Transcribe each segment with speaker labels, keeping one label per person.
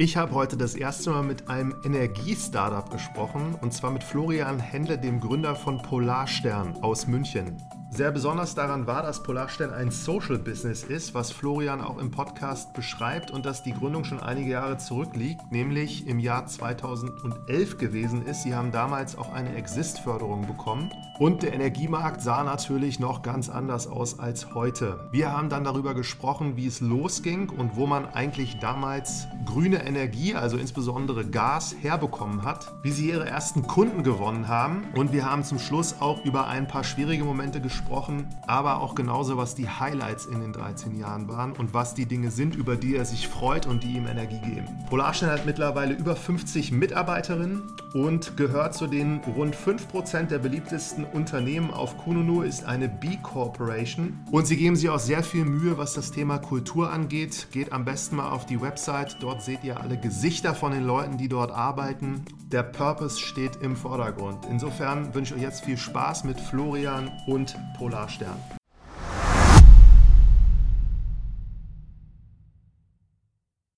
Speaker 1: Ich habe heute das erste Mal mit einem Energie-Startup gesprochen und zwar mit Florian Händle, dem Gründer von Polarstern aus München. Sehr besonders daran war, dass Polarstern ein Social Business ist, was Florian auch im Podcast beschreibt und dass die Gründung schon einige Jahre zurückliegt, nämlich im Jahr 2011 gewesen ist. Sie haben damals auch eine Exist-Förderung bekommen und der Energiemarkt sah natürlich noch ganz anders aus als heute. Wir haben dann darüber gesprochen, wie es losging und wo man eigentlich damals grüne Energie, also insbesondere Gas, herbekommen hat, wie sie ihre ersten Kunden gewonnen haben und wir haben zum Schluss auch über ein paar schwierige Momente gesprochen gesprochen, aber auch genauso, was die Highlights in den 13 Jahren waren und was die Dinge sind, über die er sich freut und die ihm Energie geben. Polarstern hat mittlerweile über 50 Mitarbeiterinnen und gehört zu den rund 5% der beliebtesten Unternehmen auf Kununu, ist eine B Corporation und sie geben sich auch sehr viel Mühe, was das Thema Kultur angeht. Geht am besten mal auf die Website, dort seht ihr alle Gesichter von den Leuten, die dort arbeiten. Der Purpose steht im Vordergrund. Insofern wünsche ich euch jetzt viel Spaß mit Florian und Polarstern.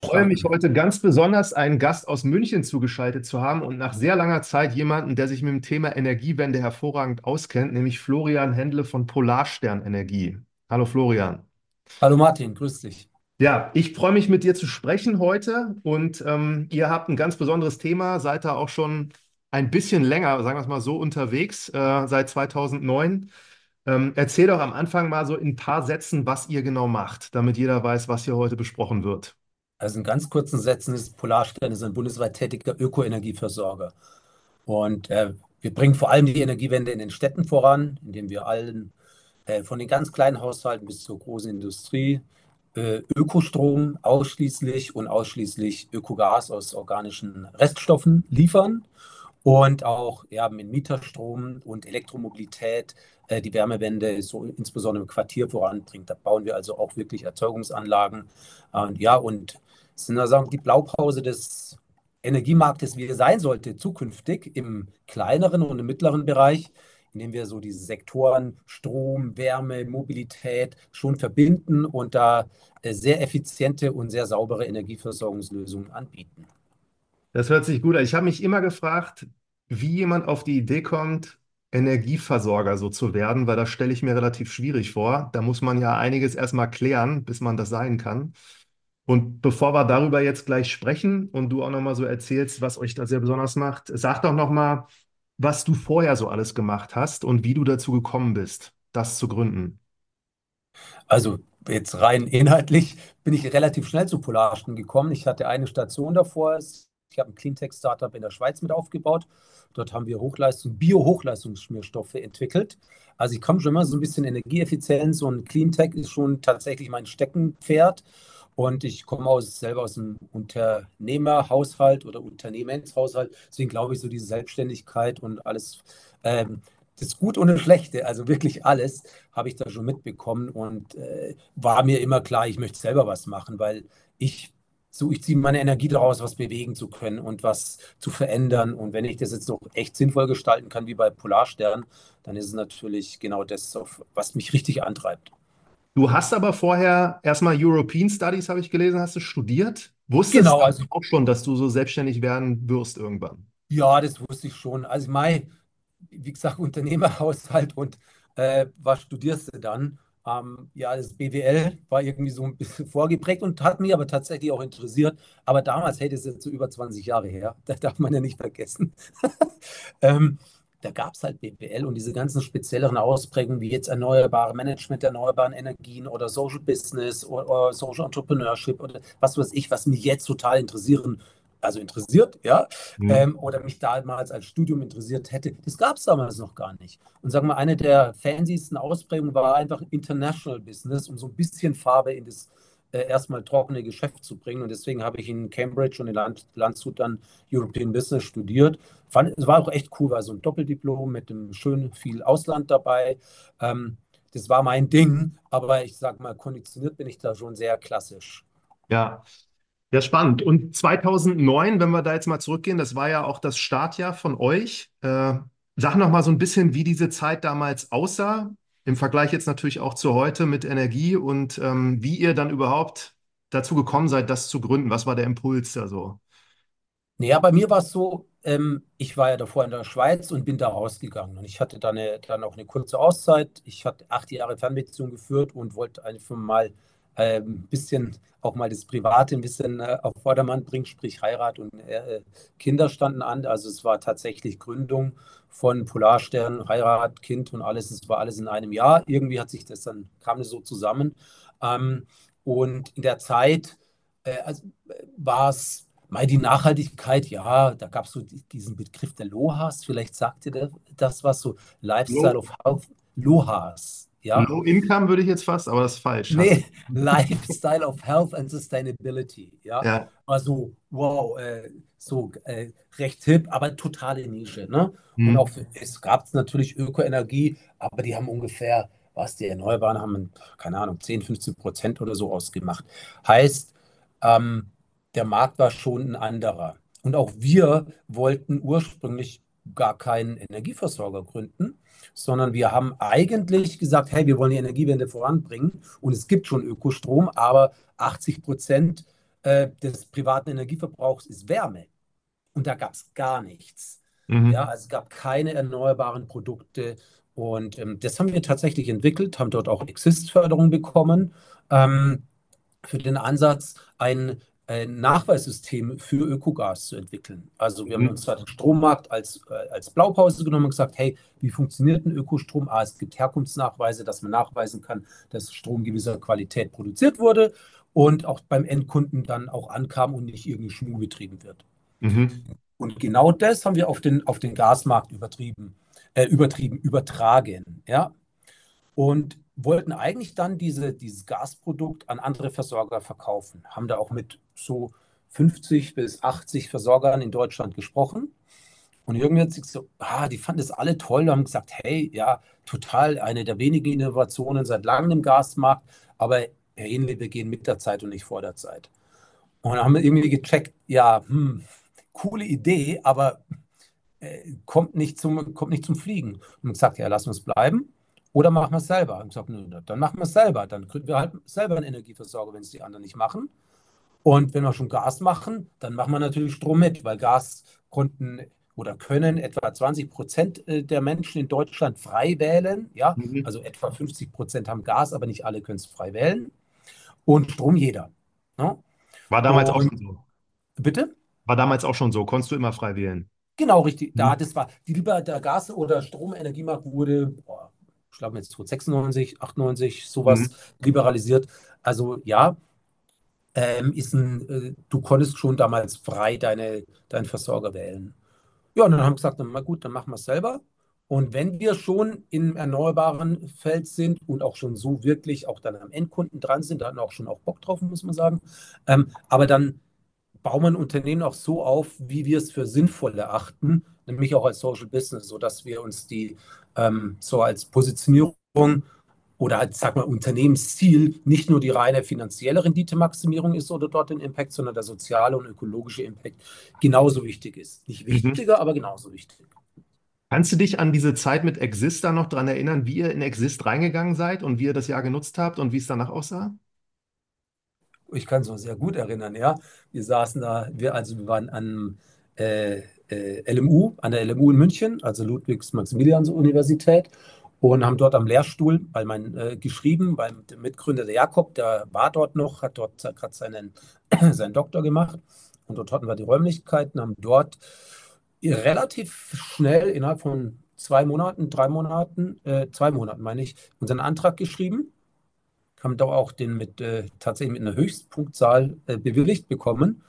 Speaker 1: Ich freue mich heute ganz besonders, einen Gast aus München zugeschaltet zu haben und nach sehr langer Zeit jemanden, der sich mit dem Thema Energiewende hervorragend auskennt, nämlich Florian Händle von Polarstern Energie. Hallo Florian.
Speaker 2: Hallo Martin, grüß dich.
Speaker 1: Ja, ich freue mich mit dir zu sprechen heute und ähm, ihr habt ein ganz besonderes Thema, seid da auch schon ein bisschen länger, sagen wir es mal so, unterwegs, äh, seit 2009. Ähm, erzähl doch am Anfang mal so in ein paar Sätzen, was ihr genau macht, damit jeder weiß, was hier heute besprochen wird.
Speaker 2: Also in ganz kurzen Sätzen ist Polarstern ist ein bundesweit tätiger Ökoenergieversorger. Und äh, wir bringen vor allem die Energiewende in den Städten voran, indem wir allen, äh, von den ganz kleinen Haushalten bis zur großen Industrie, äh, Ökostrom ausschließlich und ausschließlich Ökogas aus organischen Reststoffen liefern und auch ja, mit Mieterstrom und Elektromobilität die Wärmewende so insbesondere im Quartier voranbringt. Da bauen wir also auch wirklich Erzeugungsanlagen. Und ja, und sind also die Blaupause des Energiemarktes, wie er sein sollte, zukünftig im kleineren und im mittleren Bereich, indem wir so diese Sektoren Strom, Wärme, Mobilität schon verbinden und da äh, sehr effiziente und sehr saubere Energieversorgungslösungen anbieten.
Speaker 1: Das hört sich gut an. Ich habe mich immer gefragt, wie jemand auf die Idee kommt, Energieversorger so zu werden, weil das stelle ich mir relativ schwierig vor. Da muss man ja einiges erstmal klären, bis man das sein kann. Und bevor wir darüber jetzt gleich sprechen und du auch nochmal so erzählst, was euch da sehr besonders macht, sag doch nochmal, was du vorher so alles gemacht hast und wie du dazu gekommen bist, das zu gründen.
Speaker 2: Also jetzt rein inhaltlich bin ich relativ schnell zu Polarstern gekommen. Ich hatte eine Station davor, ich habe ein Cleantech-Startup in der Schweiz mit aufgebaut. Dort haben wir Hochleistung, Bio-Hochleistungsschmierstoffe entwickelt. Also ich komme schon immer so ein bisschen Energieeffizienz und Cleantech ist schon tatsächlich mein Steckenpferd. Und ich komme aus, selber aus einem Unternehmerhaushalt oder Unternehmenshaushalt. Deswegen glaube ich, so diese Selbstständigkeit und alles, ähm, das Gute und das Schlechte, also wirklich alles, habe ich da schon mitbekommen und äh, war mir immer klar, ich möchte selber was machen, weil ich so ich ziehe meine Energie daraus, was bewegen zu können und was zu verändern. Und wenn ich das jetzt noch echt sinnvoll gestalten kann, wie bei Polarstern, dann ist es natürlich genau das, was mich richtig antreibt.
Speaker 1: Du hast aber vorher erstmal European Studies, habe ich gelesen, hast du studiert. Wusstest
Speaker 2: genau,
Speaker 1: du
Speaker 2: also,
Speaker 1: auch schon, dass du so selbstständig werden wirst irgendwann?
Speaker 2: Ja, das wusste ich schon. Also mein, wie gesagt, Unternehmerhaushalt und äh, was studierst du dann? Ähm, ja, das BWL war irgendwie so ein bisschen vorgeprägt und hat mich aber tatsächlich auch interessiert. Aber damals, hey, das ist jetzt so über 20 Jahre her, das darf man ja nicht vergessen. ähm, da gab es halt BWL und diese ganzen spezielleren Ausprägungen wie jetzt erneuerbare Management der erneuerbaren Energien oder Social Business oder, oder Social Entrepreneurship oder was weiß ich, was mich jetzt total interessieren also interessiert, ja, mhm. ähm, oder mich damals als Studium interessiert hätte, das gab es damals noch gar nicht. Und sagen wir, eine der fanciesten Ausprägungen war einfach International Business, um so ein bisschen Farbe in das äh, erstmal trockene Geschäft zu bringen. Und deswegen habe ich in Cambridge und in Land, Landshut dann European Business studiert. Fand, es war auch echt cool, war so ein Doppeldiplom mit einem schönen viel Ausland dabei. Ähm, das war mein Ding, aber ich sage mal, konditioniert bin ich da schon sehr klassisch.
Speaker 1: Ja, ja, spannend. Und 2009, wenn wir da jetzt mal zurückgehen, das war ja auch das Startjahr von euch. Äh, sag noch mal so ein bisschen, wie diese Zeit damals aussah, im Vergleich jetzt natürlich auch zu heute mit Energie und ähm, wie ihr dann überhaupt dazu gekommen seid, das zu gründen? Was war der Impuls da so?
Speaker 2: Naja, bei mir war es so, ähm, ich war ja davor in der Schweiz und bin da rausgegangen. Und ich hatte dann, eine, dann auch eine kurze Auszeit. Ich hatte acht Jahre Fernbeziehung geführt und wollte einfach mal ein ähm, bisschen auch mal das Private ein bisschen äh, auf Vordermann bringen, sprich Heirat und äh, Kinder standen an. Also es war tatsächlich Gründung von Polarstern, Heirat, Kind und alles. Es war alles in einem Jahr. Irgendwie hat sich das dann, kam es so zusammen. Ähm, und in der Zeit äh, also, war es Mal die Nachhaltigkeit, ja, da gab es so diesen Begriff der Lohas, vielleicht sagt ihr das was, so Lifestyle of Health, Lohas.
Speaker 1: Ja? Low Income würde ich jetzt fast, aber das ist falsch.
Speaker 2: Nee, Lifestyle of Health and Sustainability. Ja, ja. also wow, äh, so äh, recht hip, aber totale Nische. Ne? Hm. Und auch es gab natürlich Ökoenergie, aber die haben ungefähr, was die Erneuerbaren haben, keine Ahnung, 10, 15 Prozent oder so ausgemacht. Heißt, ähm, der Markt war schon ein anderer. Und auch wir wollten ursprünglich gar keinen Energieversorger gründen, sondern wir haben eigentlich gesagt, hey, wir wollen die Energiewende voranbringen und es gibt schon Ökostrom, aber 80 Prozent äh, des privaten Energieverbrauchs ist Wärme. Und da gab es gar nichts. Mhm. Ja, also es gab keine erneuerbaren Produkte. Und ähm, das haben wir tatsächlich entwickelt, haben dort auch Exist-Förderung bekommen ähm, für den Ansatz, ein ein Nachweissystem für Ökogas zu entwickeln. Also wir haben mhm. uns da den Strommarkt als, äh, als Blaupause genommen und gesagt, hey, wie funktioniert ein Ökostrom? Ah, es gibt Herkunftsnachweise, dass man nachweisen kann, dass Strom gewisser Qualität produziert wurde und auch beim Endkunden dann auch ankam und nicht irgendwie Schmuh betrieben wird. Mhm. Und genau das haben wir auf den, auf den Gasmarkt übertrieben, äh, übertrieben, übertragen. Ja? Und wollten eigentlich dann diese, dieses Gasprodukt an andere Versorger verkaufen. Haben da auch mit so 50 bis 80 Versorgern in Deutschland gesprochen. Und irgendwie hat sich so, ah, die fanden das alle toll, haben gesagt, hey, ja, total eine der wenigen Innovationen seit langem im Gasmarkt, aber Herr Ähnle, wir gehen mit der Zeit und nicht vor der Zeit. Und dann haben wir irgendwie gecheckt, ja, hm, coole Idee, aber äh, kommt, nicht zum, kommt nicht zum Fliegen. Und gesagt, ja, lass uns bleiben. Oder machen wir es selber? Und ich sage, nö, dann machen wir es selber. Dann kriegen wir halt selber einen Energieversorger, wenn es die anderen nicht machen. Und wenn wir schon Gas machen, dann machen wir natürlich Strom mit, weil Gas konnten oder können etwa 20 Prozent äh, der Menschen in Deutschland frei wählen. Ja, mhm. also etwa 50 Prozent haben Gas, aber nicht alle können es frei wählen. Und Strom jeder.
Speaker 1: Ja? Ne? War damals Und, auch schon so.
Speaker 2: Bitte?
Speaker 1: War damals auch schon so. Konntest du immer frei wählen?
Speaker 2: Genau, richtig. Da, mhm. das war, die lieber der Gas- oder Stromenergiemarkt wurde boah, ich glaube jetzt 96, 98, sowas mhm. liberalisiert. Also ja, ähm, ein, äh, du konntest schon damals frei deine, deinen Versorger wählen. Ja, und dann haben wir gesagt, na gut, dann machen wir es selber. Und wenn wir schon im erneuerbaren Feld sind und auch schon so wirklich auch dann am Endkunden dran sind, da hatten wir auch schon auch Bock drauf, muss man sagen. Ähm, aber dann bauen wir ein Unternehmen auch so auf, wie wir es für sinnvoll erachten, nämlich auch als Social Business, sodass wir uns die ähm, so als Positionierung oder als, sag mal, Unternehmensziel nicht nur die reine finanzielle Renditemaximierung ist oder dort den Impact, sondern der soziale und ökologische Impact genauso wichtig ist. Nicht mhm. wichtiger, mhm. aber genauso wichtig.
Speaker 1: Kannst du dich an diese Zeit mit Exist da noch daran erinnern, wie ihr in Exist reingegangen seid und wie ihr das Jahr genutzt habt und wie es danach aussah?
Speaker 2: Ich kann es noch sehr gut erinnern, ja. Wir saßen da, wir, also wir waren an äh, äh, LMU, an der LMU in München, also Ludwigs-Maximilians-Universität, und haben dort am Lehrstuhl, weil mein äh, geschrieben, beim Mitgründer der Jakob, der war dort noch, hat dort gerade seinen, seinen Doktor gemacht. Und dort hatten wir die Räumlichkeiten, haben dort relativ schnell innerhalb von zwei Monaten, drei Monaten, äh, zwei Monaten meine ich, unseren Antrag geschrieben, haben da auch den mit äh, tatsächlich mit einer Höchstpunktzahl äh, bewilligt bekommen.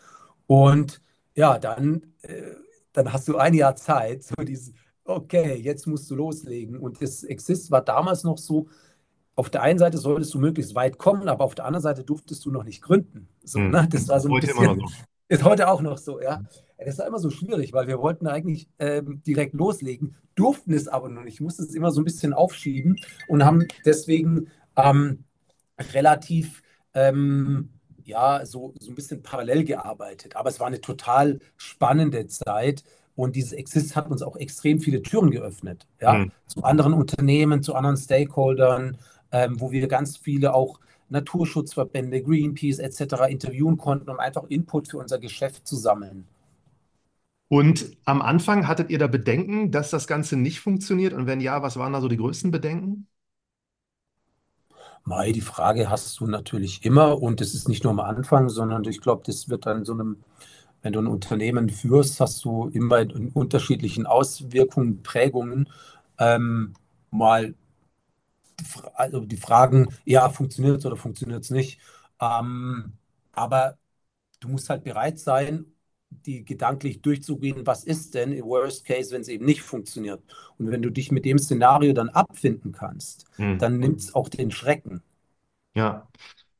Speaker 2: Und ja, dann äh, dann hast du ein Jahr Zeit, so dieses, okay, jetzt musst du loslegen. Und das Exist war damals noch so, auf der einen Seite solltest du möglichst weit kommen, aber auf der anderen Seite durftest du noch nicht gründen. So, hm. ne? Das war so ein heute bisschen, so. ist heute auch noch so, ja. Das war immer so schwierig, weil wir wollten eigentlich ähm, direkt loslegen, durften es aber noch nicht, mussten es immer so ein bisschen aufschieben und haben deswegen ähm, relativ ähm, ja, so, so ein bisschen parallel gearbeitet. Aber es war eine total spannende Zeit. Und dieses Exist hat uns auch extrem viele Türen geöffnet. Ja? Mhm. Zu anderen Unternehmen, zu anderen Stakeholdern, ähm, wo wir ganz viele auch Naturschutzverbände, Greenpeace etc. interviewen konnten, um einfach Input für unser Geschäft zu sammeln.
Speaker 1: Und am Anfang hattet ihr da Bedenken, dass das Ganze nicht funktioniert? Und wenn ja, was waren da so die größten Bedenken?
Speaker 2: Mai, die Frage hast du natürlich immer und es ist nicht nur am Anfang, sondern ich glaube, das wird dann so einem, wenn du ein Unternehmen führst, hast du immer in unterschiedlichen Auswirkungen, Prägungen ähm, mal also die Fragen, ja, funktioniert es oder funktioniert es nicht. Ähm, aber du musst halt bereit sein, die gedanklich durchzugehen, was ist denn im Worst Case, wenn es eben nicht funktioniert. Und wenn du dich mit dem Szenario dann abfinden kannst, hm. dann nimmt es auch den Schrecken.
Speaker 1: Ja,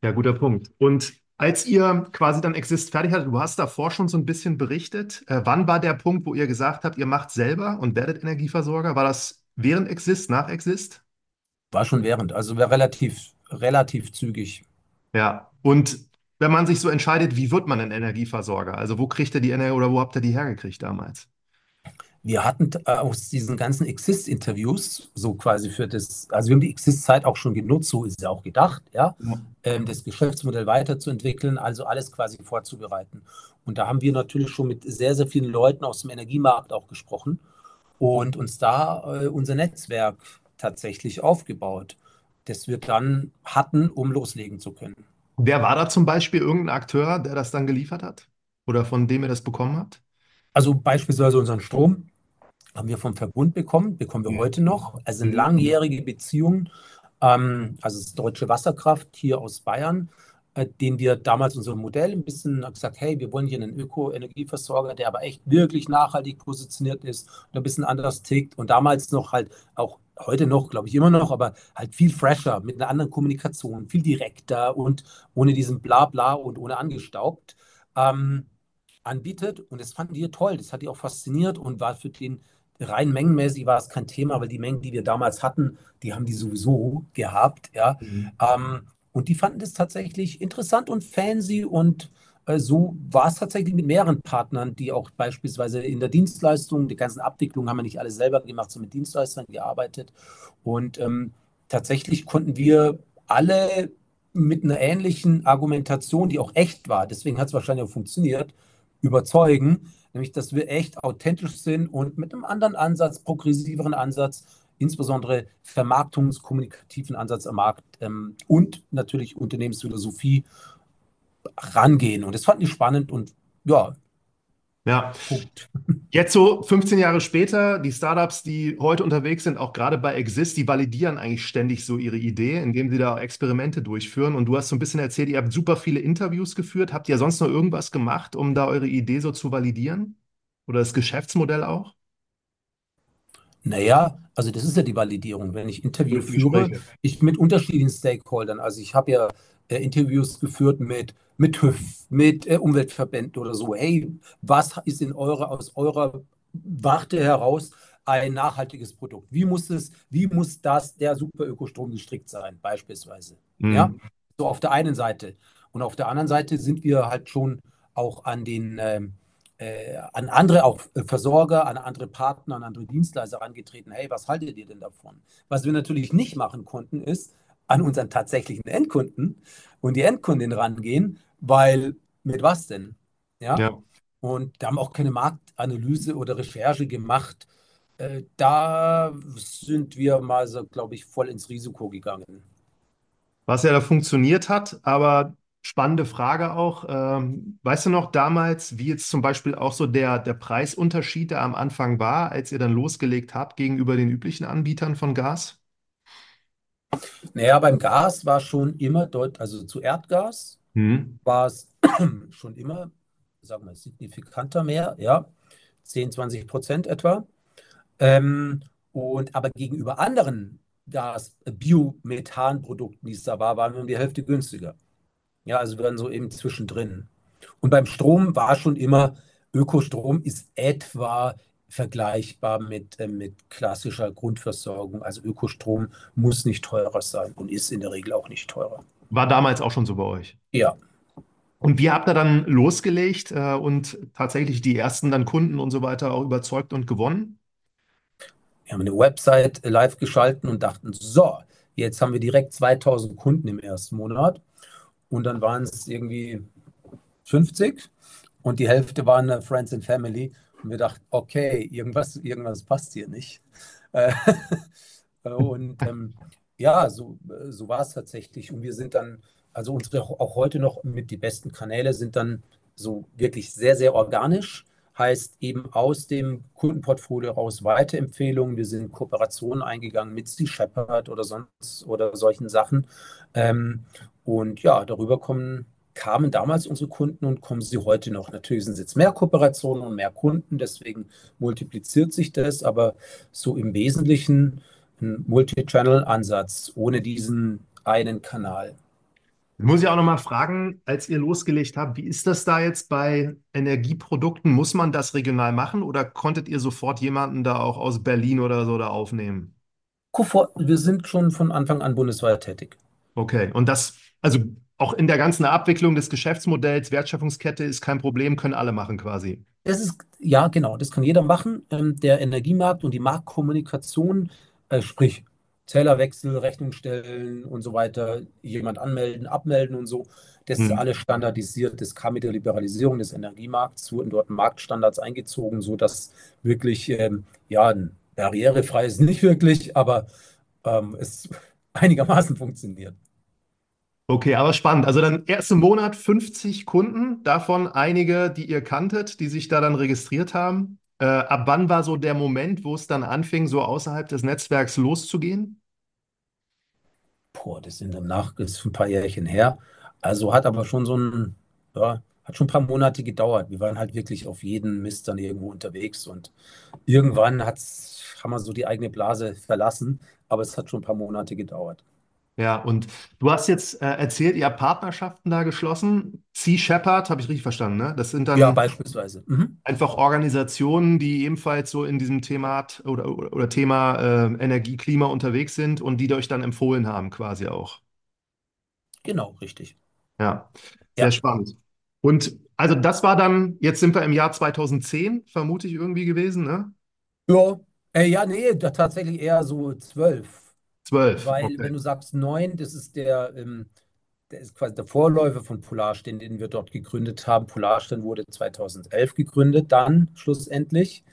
Speaker 1: ja, guter Punkt. Und als ihr quasi dann Exist fertig hattet, du hast davor schon so ein bisschen berichtet, äh, wann war der Punkt, wo ihr gesagt habt, ihr macht selber und werdet Energieversorger? War das während Exist, nach Exist?
Speaker 2: War schon während, also war relativ, relativ zügig.
Speaker 1: Ja, und wenn man sich so entscheidet, wie wird man ein Energieversorger? Also wo kriegt er die Energie oder wo habt ihr die hergekriegt damals?
Speaker 2: Wir hatten äh, aus diesen ganzen Exist-Interviews, so quasi für das, also wir haben die Exist-Zeit auch schon genutzt, so ist es ja auch gedacht, ja, ja. Ähm, das Geschäftsmodell weiterzuentwickeln, also alles quasi vorzubereiten. Und da haben wir natürlich schon mit sehr, sehr vielen Leuten aus dem Energiemarkt auch gesprochen und uns da äh, unser Netzwerk tatsächlich aufgebaut, das wir dann hatten, um loslegen zu können.
Speaker 1: Wer war da zum Beispiel irgendein Akteur, der das dann geliefert hat? Oder von dem ihr das bekommen habt?
Speaker 2: Also beispielsweise unseren Strom haben wir vom Verbund bekommen, bekommen wir mhm. heute noch. Also eine mhm. langjährige Beziehung. Ähm, also das Deutsche Wasserkraft hier aus Bayern, äh, den wir damals unser Modell ein bisschen gesagt, hey, wir wollen hier einen Öko-Energieversorger, der aber echt wirklich nachhaltig positioniert ist und ein bisschen anders tickt und damals noch halt auch heute noch, glaube ich immer noch, aber halt viel fresher, mit einer anderen Kommunikation, viel direkter und ohne diesen Blabla und ohne angestaubt ähm, anbietet. Und das fanden die toll, das hat die auch fasziniert und war für den rein mengenmäßig war es kein Thema, weil die Mengen, die wir damals hatten, die haben die sowieso gehabt, ja. Mhm. Ähm, und die fanden das tatsächlich interessant und fancy und so war es tatsächlich mit mehreren Partnern, die auch beispielsweise in der Dienstleistung, die ganzen Abwicklungen haben wir nicht alle selber gemacht, sondern mit Dienstleistern gearbeitet. Und ähm, tatsächlich konnten wir alle mit einer ähnlichen Argumentation, die auch echt war, deswegen hat es wahrscheinlich auch funktioniert, überzeugen, nämlich dass wir echt authentisch sind und mit einem anderen Ansatz, progressiveren Ansatz, insbesondere vermarktungskommunikativen Ansatz am Markt ähm, und natürlich Unternehmensphilosophie rangehen. Und das fanden die spannend und ja.
Speaker 1: Ja. Punkt. Jetzt so 15 Jahre später, die Startups, die heute unterwegs sind, auch gerade bei Exist, die validieren eigentlich ständig so ihre Idee, indem sie da Experimente durchführen. Und du hast so ein bisschen erzählt, ihr habt super viele Interviews geführt. Habt ihr sonst noch irgendwas gemacht, um da eure Idee so zu validieren? Oder das Geschäftsmodell auch?
Speaker 2: Naja, also das ist ja die Validierung. Wenn ich Interview führe, ich mit unterschiedlichen Stakeholdern, also ich habe ja äh, Interviews geführt mit, mit TÜV, mit äh, Umweltverbänden oder so. Hey, was ist in eurer, aus eurer Warte heraus ein nachhaltiges Produkt? Wie muss es, wie muss das, der Super-Ökostrom gestrickt sein, beispielsweise? Mhm. Ja, so auf der einen Seite. Und auf der anderen Seite sind wir halt schon auch an den ähm, äh, an andere auch äh, Versorger, an andere Partner, an andere Dienstleister herangetreten, hey, was haltet ihr denn davon? Was wir natürlich nicht machen konnten, ist, an unseren tatsächlichen Endkunden und die Endkundin rangehen, weil mit was denn? Ja. ja. Und da haben auch keine Marktanalyse oder Recherche gemacht. Äh, da sind wir mal so, glaube ich, voll ins Risiko gegangen.
Speaker 1: Was ja da funktioniert hat, aber spannende Frage auch. Ähm, weißt du noch damals, wie jetzt zum Beispiel auch so der, der Preisunterschied da am Anfang war, als ihr dann losgelegt habt gegenüber den üblichen Anbietern von Gas?
Speaker 2: Naja, beim Gas war schon immer dort, also zu Erdgas mhm. war es schon immer, sagen wir, signifikanter mehr, ja, 10, 20 Prozent etwa. Ähm, und aber gegenüber anderen Gas, Biomethanprodukten, die es da war, waren wir um die Hälfte günstiger. Ja, also wir waren so eben zwischendrin. Und beim Strom war schon immer, Ökostrom ist etwa vergleichbar mit, äh, mit klassischer Grundversorgung. Also Ökostrom muss nicht teurer sein und ist in der Regel auch nicht teurer.
Speaker 1: War damals auch schon so bei euch?
Speaker 2: Ja.
Speaker 1: Und wie habt ihr dann losgelegt äh, und tatsächlich die ersten dann Kunden und so weiter auch überzeugt und gewonnen?
Speaker 2: Wir haben eine Website live geschalten und dachten, so, Jetzt haben wir direkt 2000 Kunden im ersten Monat und dann waren es irgendwie 50 und die Hälfte waren Friends and Family. Und wir dachten, okay, irgendwas, irgendwas passt hier nicht. Äh, und ähm, ja, so, so war es tatsächlich. Und wir sind dann, also unsere auch heute noch mit die besten Kanäle sind dann so wirklich sehr, sehr organisch. Heißt eben aus dem Kundenportfolio raus Weiterempfehlungen. Wir sind Kooperationen eingegangen mit Sea Shepherd oder sonst oder solchen Sachen. Ähm, und ja, darüber kommen kamen damals unsere Kunden und kommen sie heute noch. Natürlich sind es jetzt mehr Kooperationen und mehr Kunden, deswegen multipliziert sich das, aber so im Wesentlichen ein Multi-Channel-Ansatz ohne diesen einen Kanal.
Speaker 1: Muss ich auch noch mal fragen, als ihr losgelegt habt, wie ist das da jetzt bei Energieprodukten? Muss man das regional machen oder konntet ihr sofort jemanden da auch aus Berlin oder so da aufnehmen?
Speaker 2: Wir sind schon von Anfang an bundesweit tätig.
Speaker 1: Okay, und das, also auch in der ganzen Abwicklung des Geschäftsmodells, Wertschöpfungskette ist kein Problem, können alle machen quasi.
Speaker 2: Das ist, ja, genau, das kann jeder machen. Ähm, der Energiemarkt und die Marktkommunikation, äh, sprich Zählerwechsel, Rechnung stellen und so weiter, jemand anmelden, abmelden und so, das ist
Speaker 1: Hm.
Speaker 2: alles standardisiert. Das kam mit der Liberalisierung des Energiemarkts, wurden dort Marktstandards eingezogen, sodass wirklich, ähm, ja, barrierefrei ist nicht wirklich, aber ähm, es einigermaßen funktioniert.
Speaker 1: Okay, aber spannend. Also dann ersten Monat 50 Kunden, davon einige, die ihr kanntet, die sich da dann registriert haben. Äh, ab wann war so der Moment, wo es dann anfing, so außerhalb des Netzwerks loszugehen?
Speaker 2: Boah, das sind danach, das ist ein paar Jährchen her. Also hat aber schon so ein, ja, hat schon ein paar Monate gedauert. Wir waren halt wirklich auf jeden Mist dann irgendwo unterwegs und irgendwann hat's, haben wir so die eigene Blase verlassen, aber es hat schon ein paar Monate gedauert.
Speaker 1: Ja, und du hast jetzt äh, erzählt, ihr habt Partnerschaften da geschlossen. Sea Shepherd, habe ich richtig verstanden, ne? Das sind
Speaker 2: Ja,
Speaker 1: dann
Speaker 2: beispielsweise. Mhm.
Speaker 1: einfach Organisationen, die ebenfalls so in diesem Thema oder, oder, oder Thema äh, Energie, Klima unterwegs sind und die euch dann empfohlen haben, quasi auch.
Speaker 2: Genau, richtig.
Speaker 1: Ja, sehr
Speaker 2: Ja.
Speaker 1: spannend. Und also das war dann, jetzt sind wir im Jahr 2010, vermute ich irgendwie gewesen, ne?
Speaker 2: Ja, äh, ja, nee, da tatsächlich eher so zwölf.
Speaker 1: Zwölf,
Speaker 2: Weil,
Speaker 1: okay.
Speaker 2: wenn du sagst neun, das ist der, ähm, der ist quasi der Vorläufer von Polarstern, den wir dort gegründet haben. Polarstern wurde 2011 gegründet, dann schlussendlich.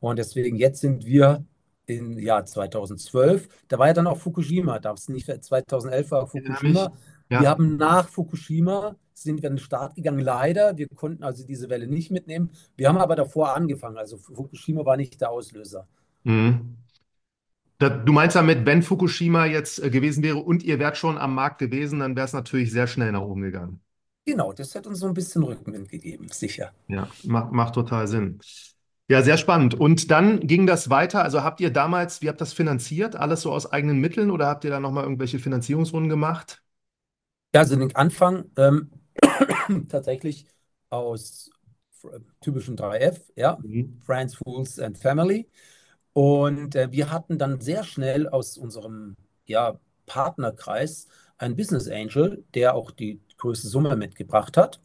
Speaker 2: Und deswegen jetzt sind wir im Jahr 2012. Da war ja dann auch Fukushima. Da ist nicht 2011 war. Fukushima. Wir
Speaker 1: Ja.
Speaker 2: haben nach Fukushima sind wir an den Start gegangen. Leider, wir konnten also diese Welle nicht mitnehmen. Wir haben aber davor angefangen. Also Fukushima war nicht der Auslöser.
Speaker 1: Mhm. Du meinst damit, wenn Fukushima jetzt äh, gewesen wäre und ihr wärt schon am Markt gewesen, dann wäre es natürlich sehr schnell nach oben gegangen.
Speaker 2: Genau, das hat uns so ein bisschen Rückenwind gegeben, sicher.
Speaker 1: Ja, macht, macht total Sinn. Ja, sehr spannend. Und dann ging das weiter. Also habt ihr damals, wie habt ihr das finanziert? Alles so aus eigenen Mitteln oder habt ihr da nochmal irgendwelche Finanzierungsrunden gemacht?
Speaker 2: Ja, also den Anfang ähm, tatsächlich aus typischen 3F, ja,
Speaker 1: Mhm.
Speaker 2: Friends, Fools and Family. Und äh, wir hatten dann sehr schnell aus unserem ja, Partnerkreis einen Business Angel, der auch die größte Summe mitgebracht hat,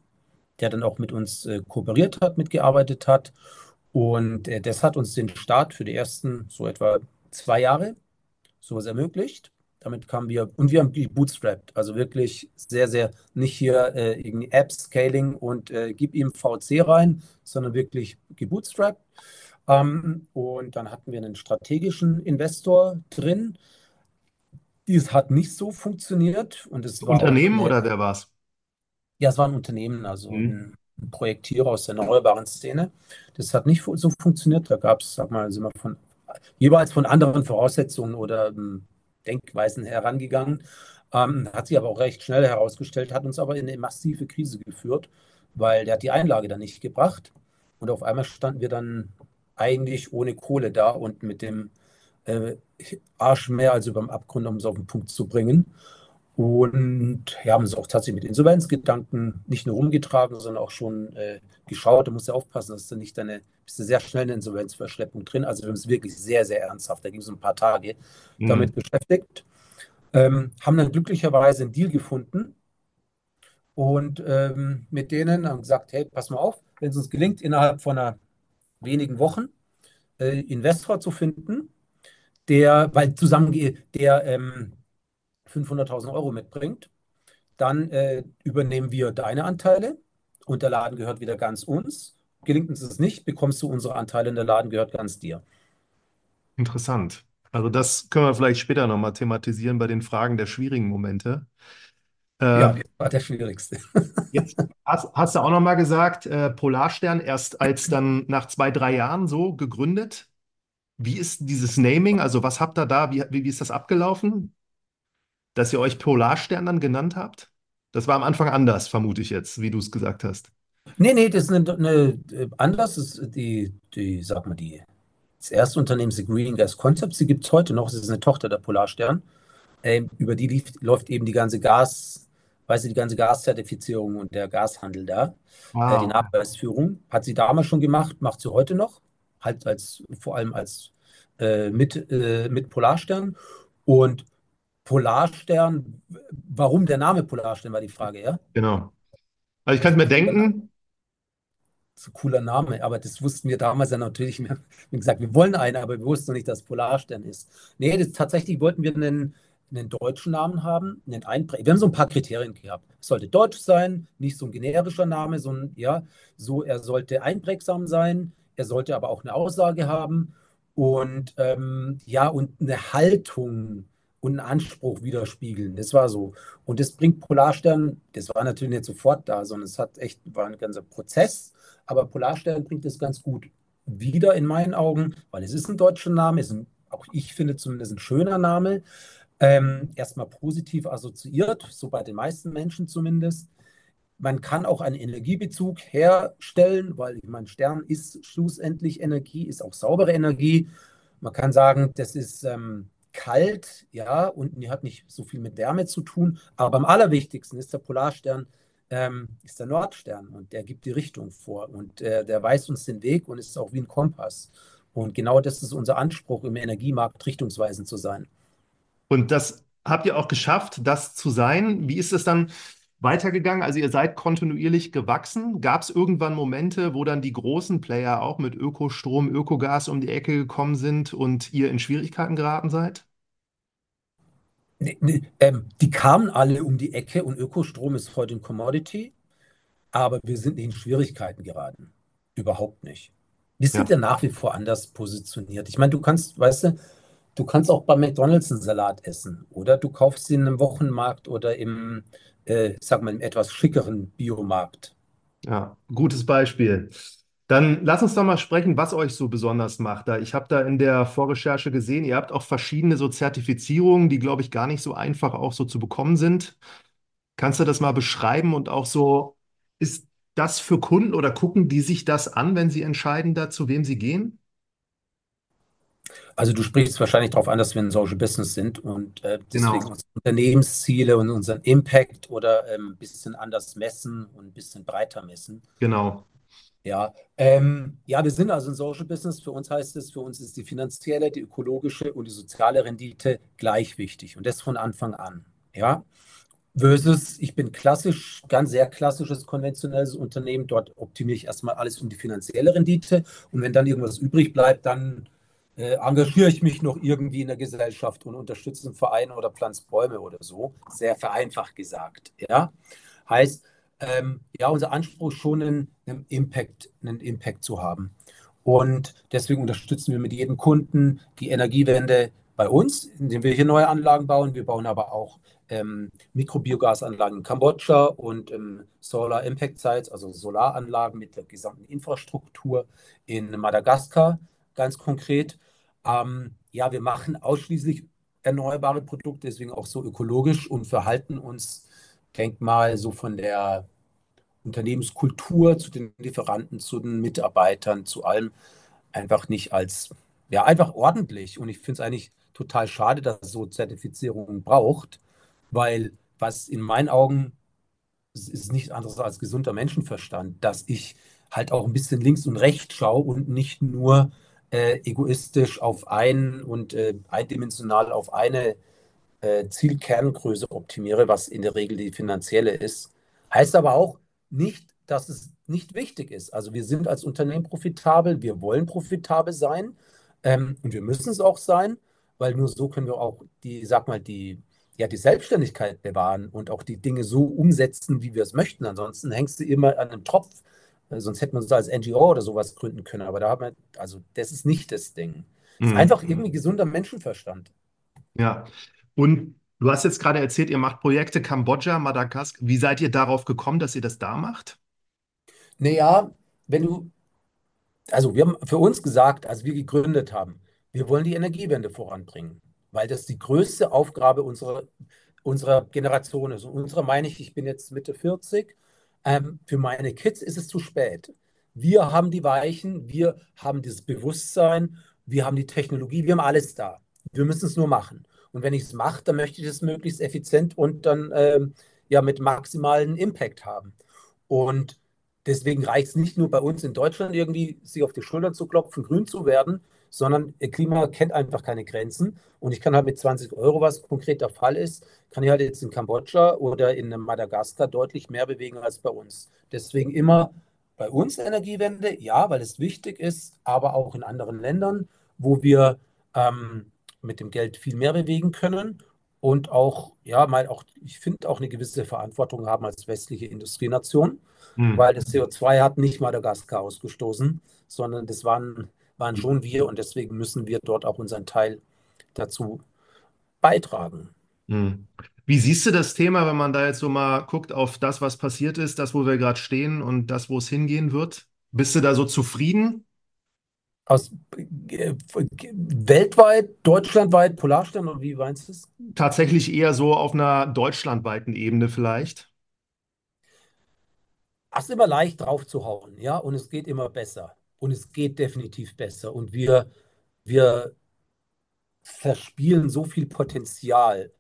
Speaker 2: der dann auch mit uns äh, kooperiert hat, mitgearbeitet hat. Und äh, das hat uns den Start für die ersten so etwa zwei Jahre sowas ermöglicht. Damit kamen wir, und wir haben die bootstrapped, also wirklich sehr, sehr nicht hier äh, irgendwie App-Scaling und äh, gib ihm VC rein, sondern wirklich gebootstrapped. Ähm, und dann hatten wir einen strategischen Investor drin. Dies hat nicht so funktioniert und es war
Speaker 1: Unternehmen
Speaker 2: eine,
Speaker 1: oder wer war's?
Speaker 2: ja, es war ein Unternehmen, also
Speaker 1: Mhm.
Speaker 2: ein, Projektierer aus der erneuerbaren Szene. Das hat nicht so funktioniert. Da gab es, sag mal, sind wir von jeweils von anderen Voraussetzungen oder ähm, Denkweisen herangegangen. Ähm, hat sich aber auch recht schnell herausgestellt, hat uns aber in eine massive Krise geführt, weil der hat die Einlage dann nicht gebracht. Und auf einmal standen wir dann eigentlich ohne Kohle da und mit dem äh, Arsch mehr als über dem Abgrund, um es auf den Punkt zu bringen. Und ja, haben uns auch tatsächlich mit Insolvenzgedanken nicht nur rumgetragen, sondern auch schon äh, geschaut. Da musst du aufpassen, dass du nicht deine, bist du sehr schnell in der Insolvenzverschleppung drin. Also wir haben uns wirklich sehr, sehr ernsthaft, da ging es ein paar Tage,
Speaker 1: Mhm.
Speaker 2: damit beschäftigt. Ähm, haben dann glücklicherweise einen Deal gefunden und ähm, mit denen haben gesagt, hey, pass mal auf, wenn es uns gelingt, innerhalb von einer wenigen Wochen äh, Investor zu finden, der, weil zusammen, der ähm, 500.000 Euro mitbringt, dann äh, übernehmen wir deine Anteile und der Laden gehört wieder ganz uns. Gelingt uns es nicht, bekommst du unsere Anteile und der Laden gehört ganz dir.
Speaker 1: Interessant. Also das können wir vielleicht später nochmal thematisieren bei den Fragen der schwierigen Momente.
Speaker 2: Ja, das war der schwierigste.
Speaker 1: Jetzt hast, hast du auch nochmal gesagt, äh, Polarstern erst als dann nach zwei, drei Jahren so gegründet. Wie ist dieses Naming? Also was habt ihr da? Wie, wie, wie ist das abgelaufen? Dass ihr euch Polarstern dann genannt habt? Das war am Anfang anders, vermute ich jetzt, wie du es gesagt hast.
Speaker 2: Nee, nee, das ist eine, eine anders ist die, die, sag mal, die, das erste Unternehmen ist die Green Gas Concepts, die gibt es heute noch, es ist eine Tochter der Polarstern. Ähm, über die lief, läuft eben die ganze Gas, weißt du, die ganze Gaszertifizierung und der Gashandel da. Äh, die
Speaker 1: Wow.
Speaker 2: Nachweisführung hat sie damals schon gemacht, macht sie heute noch, halt als, vor allem als äh, mit, äh, mit Polarstern. Und Polarstern, warum der Name Polarstern war die Frage, ja?
Speaker 1: Genau. Also ich kann es mir denken,
Speaker 2: so cooler Name, aber das wussten wir damals ja natürlich. Wir haben gesagt, wir wollen einen, aber wir wussten noch nicht, dass Polarstern ist. Nee, das, tatsächlich wollten wir einen, einen deutschen Namen haben, einen Einprä Wir haben so ein paar Kriterien gehabt. Es sollte deutsch sein, nicht so ein generischer Name, sondern ja, so, er sollte einprägsam sein, er sollte aber auch eine Aussage haben und ähm, ja, und eine Haltung und einen Anspruch widerspiegeln. Das war so. Und das bringt Polarstern, das war natürlich nicht sofort da, sondern es hat echt, war ein ganzer Prozess. Aber Polarstern bringt es ganz gut wieder in meinen Augen, weil es ist ein deutscher Name, ist ein, auch ich finde zumindest ein schöner Name. Ähm, erstmal positiv assoziiert, so bei den meisten Menschen zumindest. Man kann auch einen Energiebezug herstellen, weil ich meine, Stern ist schlussendlich Energie, ist auch saubere Energie. Man kann sagen, das ist ähm, kalt, ja, und hat nicht so viel mit Wärme zu tun. Aber am allerwichtigsten ist der Polarstern ähm, ist der Nordstern und der gibt die Richtung vor und äh, der weist uns den Weg und ist auch wie ein Kompass. Und genau das ist unser Anspruch im Energiemarkt, richtungsweisend zu sein.
Speaker 1: Und das habt ihr auch geschafft, das zu sein. Wie ist es dann weitergegangen? Also ihr seid kontinuierlich gewachsen. Gab es irgendwann Momente, wo dann die großen Player auch mit Ökostrom, Ökogas um die Ecke gekommen sind und ihr in Schwierigkeiten geraten seid?
Speaker 2: Nee, nee, ähm, die kamen alle um die Ecke und Ökostrom ist heute ein Commodity, aber wir sind nicht in Schwierigkeiten geraten. Überhaupt nicht. Wir sind
Speaker 1: Ja,
Speaker 2: ja nach wie vor anders positioniert. Ich meine, du kannst, weißt du, du kannst auch bei McDonald's einen Salat essen oder du kaufst ihn im Wochenmarkt oder im, äh, sag mal, im etwas schickeren Biomarkt.
Speaker 1: ja, gutes Beispiel. Dann lass uns doch mal sprechen, was euch so besonders macht. Ich habe da in der Vorrecherche gesehen, ihr habt auch verschiedene so Zertifizierungen, die, glaube ich, gar nicht so einfach auch so zu bekommen sind. Kannst du das mal beschreiben und auch so, ist das für Kunden oder gucken die sich das an, wenn sie entscheiden, da zu wem sie gehen?
Speaker 2: Also du sprichst wahrscheinlich darauf an, dass wir ein Social Business sind und äh, deswegen
Speaker 1: Genau,
Speaker 2: unsere Unternehmensziele und unseren Impact oder ähm, ein bisschen anders messen und ein bisschen breiter messen.
Speaker 1: genau.
Speaker 2: Ja, ähm, ja, wir sind also ein Social Business. Für uns heißt es, für uns ist die finanzielle, die ökologische und die soziale Rendite gleich wichtig und das von Anfang an. Ja, versus ich bin klassisch, ganz sehr klassisches konventionelles Unternehmen. Dort optimiere ich erstmal alles um die finanzielle Rendite und wenn dann irgendwas übrig bleibt, dann äh, engagiere ich mich noch irgendwie in der Gesellschaft und unterstütze einen Verein oder pflanze Bäume oder so. Sehr vereinfacht gesagt. Ja, heißt, ähm, ja, unser Anspruch ist schon einen, einen Impact, einen Impact zu haben. Und deswegen unterstützen wir mit jedem Kunden die Energiewende bei uns, indem wir hier neue Anlagen bauen. Wir bauen aber auch ähm, Mikrobiogasanlagen in Kambodscha und ähm, Solar Impact Sites, also Solaranlagen mit der gesamten Infrastruktur in Madagaskar, ganz konkret. Ähm, ja, wir machen ausschließlich erneuerbare Produkte, deswegen auch so ökologisch und verhalten uns, denk mal, so von der Unternehmenskultur zu den Lieferanten, zu den Mitarbeitern, zu allem einfach nicht als, ja, einfach ordentlich. Und ich finde es eigentlich total schade, dass so Zertifizierungen braucht, weil was in meinen Augen ist nichts anderes als gesunder Menschenverstand, dass ich halt auch ein bisschen links und rechts schaue und nicht nur äh, egoistisch auf einen und äh, eindimensional auf eine äh, Zielkerngröße optimiere, was in der Regel die finanzielle ist. Heißt aber auch nicht, dass es nicht wichtig ist. Also wir sind als Unternehmen profitabel, wir wollen profitabel sein ähm, und wir müssen es auch sein, weil nur so können wir auch die, sag mal, die, ja, die Selbstständigkeit bewahren und auch die Dinge so umsetzen, wie wir es möchten. Ansonsten hängst du immer an einem Tropf. Äh, sonst hätten wir uns als NGO oder sowas gründen können. Aber da haben wir, also das ist nicht das Ding. Es ist
Speaker 1: Mhm.
Speaker 2: einfach irgendwie gesunder Menschenverstand.
Speaker 1: Ja. Und du hast jetzt gerade erzählt, ihr macht Projekte Kambodscha, Madagaskar. Wie seid ihr darauf gekommen, dass ihr das da macht?
Speaker 2: Naja, wenn du, also wir haben für uns gesagt, als wir gegründet haben, wir wollen die Energiewende voranbringen, weil das die größte Aufgabe unserer, unserer Generation ist. Und unserer meine ich, ich bin jetzt Mitte 40, ähm, für meine Kids ist es zu spät. Wir haben die Weichen, wir haben dieses Bewusstsein, wir haben die Technologie, wir haben alles da. Wir müssen es nur machen. Und wenn ich es mache, dann möchte ich es möglichst effizient und dann ähm, ja mit maximalen Impact haben. Und deswegen reicht es nicht nur bei uns in Deutschland irgendwie, sich auf die Schultern zu klopfen, grün zu werden, sondern Klima kennt einfach keine Grenzen. Und ich kann halt mit 20 Euro, was konkret der Fall ist, kann ich halt jetzt in Kambodscha oder in Madagaskar deutlich mehr bewegen als bei uns. Deswegen immer bei uns Energiewende, ja, weil es wichtig ist, aber auch in anderen Ländern, wo wir ähm, mit dem Geld viel mehr bewegen können und auch, ja, mal auch, ich finde auch eine gewisse Verantwortung haben als westliche Industrienation,
Speaker 1: Hm.
Speaker 2: weil das CO2 hat nicht Madagaskar ausgestoßen, sondern das waren, waren schon wir und deswegen müssen wir dort auch unseren Teil dazu beitragen.
Speaker 1: Hm. Wie siehst du das Thema, wenn man da jetzt so mal guckt auf das, was passiert ist, das, wo wir gerade stehen und das, wo es hingehen wird? Bist du da so zufrieden?
Speaker 2: Aus, äh, weltweit, deutschlandweit, Polarstern oder wie meinst du es?
Speaker 1: Tatsächlich eher so auf einer deutschlandweiten Ebene vielleicht.
Speaker 2: Es ist immer leicht drauf zu hauen, ja, und es geht immer besser. Und es geht definitiv besser. Und wir, wir verspielen so viel Potenzial